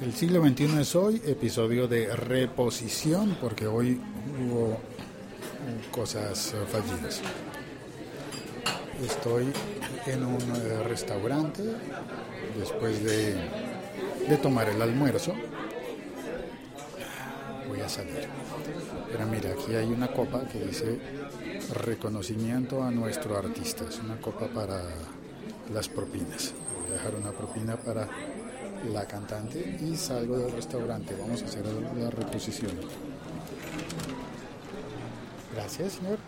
El siglo XXI es hoy, episodio de reposición, porque hoy hubo cosas fallidas. Estoy en un eh, restaurante después de, de tomar el almuerzo. Voy a salir. Pero mira, aquí hay una copa que dice reconocimiento a nuestro artista. Es una copa para las propinas. Voy a dejar una propina para la cantante y salgo del restaurante. Vamos a hacer la reposición. Gracias, señor.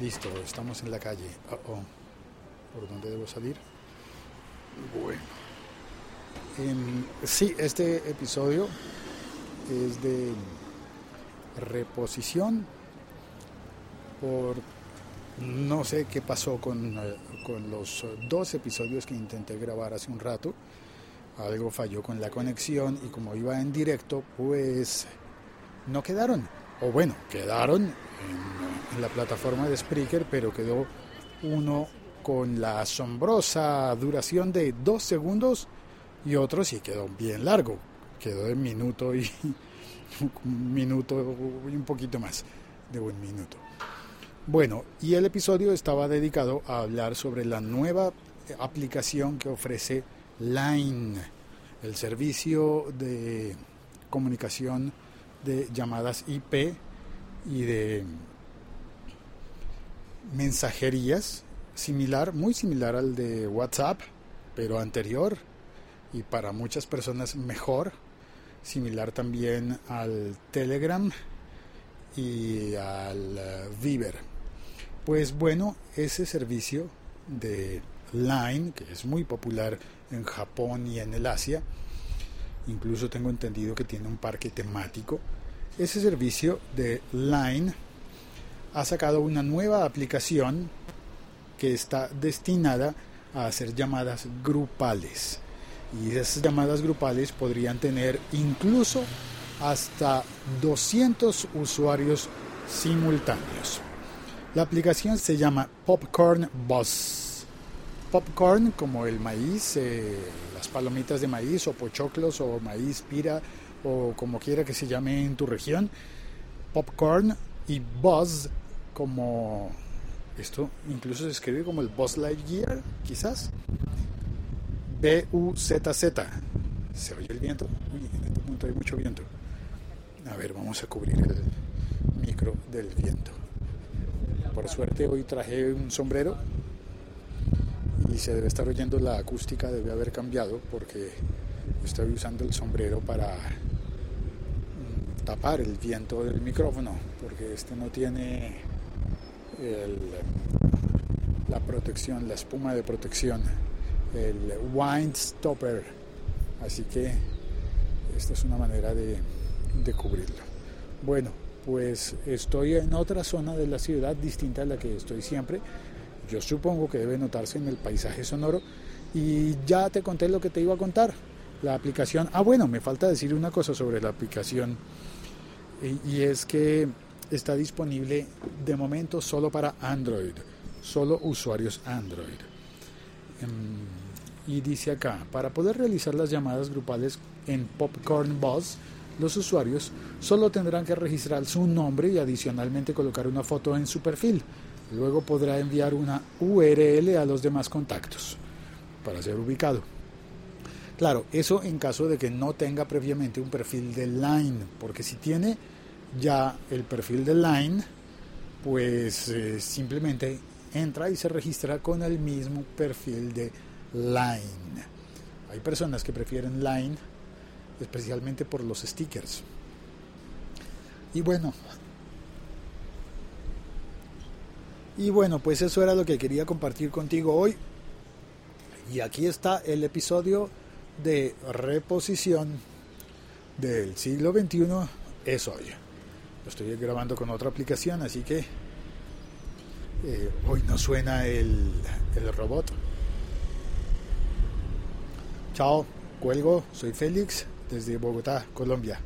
Listo, estamos en la calle. ¿Por dónde debo salir? Bueno. sí, este episodio es de reposición por no sé qué pasó con, eh, con los dos episodios que intenté grabar hace un rato algo falló con la conexión y como iba en directo, pues no quedaron. O bueno, quedaron en, la plataforma de Spreaker, pero quedó uno con la asombrosa duración de dos segundos y otro sí quedó bien largo, quedó de minuto y un minuto y un poquito más de un minuto. Bueno, y el episodio estaba dedicado a hablar sobre la nueva aplicación que ofrece Line, el servicio de comunicación de llamadas IP y de mensajerías similar, muy similar al de WhatsApp, pero anterior y para muchas personas mejor, similar también al Telegram y al eh, Viber. Pues bueno, ese servicio de Line, que es muy popular en Japón y en el Asia. Incluso tengo entendido que tiene un parque temático. Ese servicio de Line ha sacado una nueva aplicación que está destinada a hacer llamadas grupales. Y esas llamadas grupales podrían tener incluso hasta 200 usuarios simultáneos. La aplicación se llama Popcorn Buzz popcorn como el maíz, eh, las palomitas de maíz o pochoclos o maíz pira o como quiera que se llame en tu región. Popcorn y buzz como esto incluso se escribe como el Buzz Lightyear, quizás. B-U-Z-Z. ¿Se oye el viento? En este punto hay mucho viento. A ver, vamos a cubrir el micro del viento. Por suerte hoy traje un sombrero y se debe estar oyendo la acústica, debe haber cambiado porque estoy usando el sombrero para mm, tapar el viento del micrófono, porque este no tiene la protección, la espuma de protección, el wind stopper, así que esta es una manera de, de cubrirlo. Bueno, pues estoy en otra zona de la ciudad distinta a la que estoy siempre yo supongo que debe notarse en el paisaje sonoro. Y ya te conté lo que te iba a contar. La aplicación, ah bueno, me falta decir una cosa sobre la aplicación. Y, es que está disponible de momento solo para Android, solo usuarios Android. Em, y dice acá, para poder realizar las llamadas grupales en Popcorn Buzz, los usuarios solo tendrán que registrar su nombre y adicionalmente colocar una foto en su perfil. Luego podrá enviar una URL a los demás contactos para ser ubicado. Claro, eso en caso de que no tenga previamente un perfil de Line, porque si tiene ya el perfil de Line, pues eh, simplemente entra y se registra con el mismo perfil de Line. Hay personas que prefieren Line especialmente por los stickers. Y bueno, Y bueno, pues eso era lo que quería compartir contigo hoy. Y aquí está el episodio de reposición del siglo XXI es hoy. Lo estoy grabando con otra aplicación, así que eh, hoy no suena el, el robot. Chao, cuelgo, soy Félix desde Bogotá, Colombia.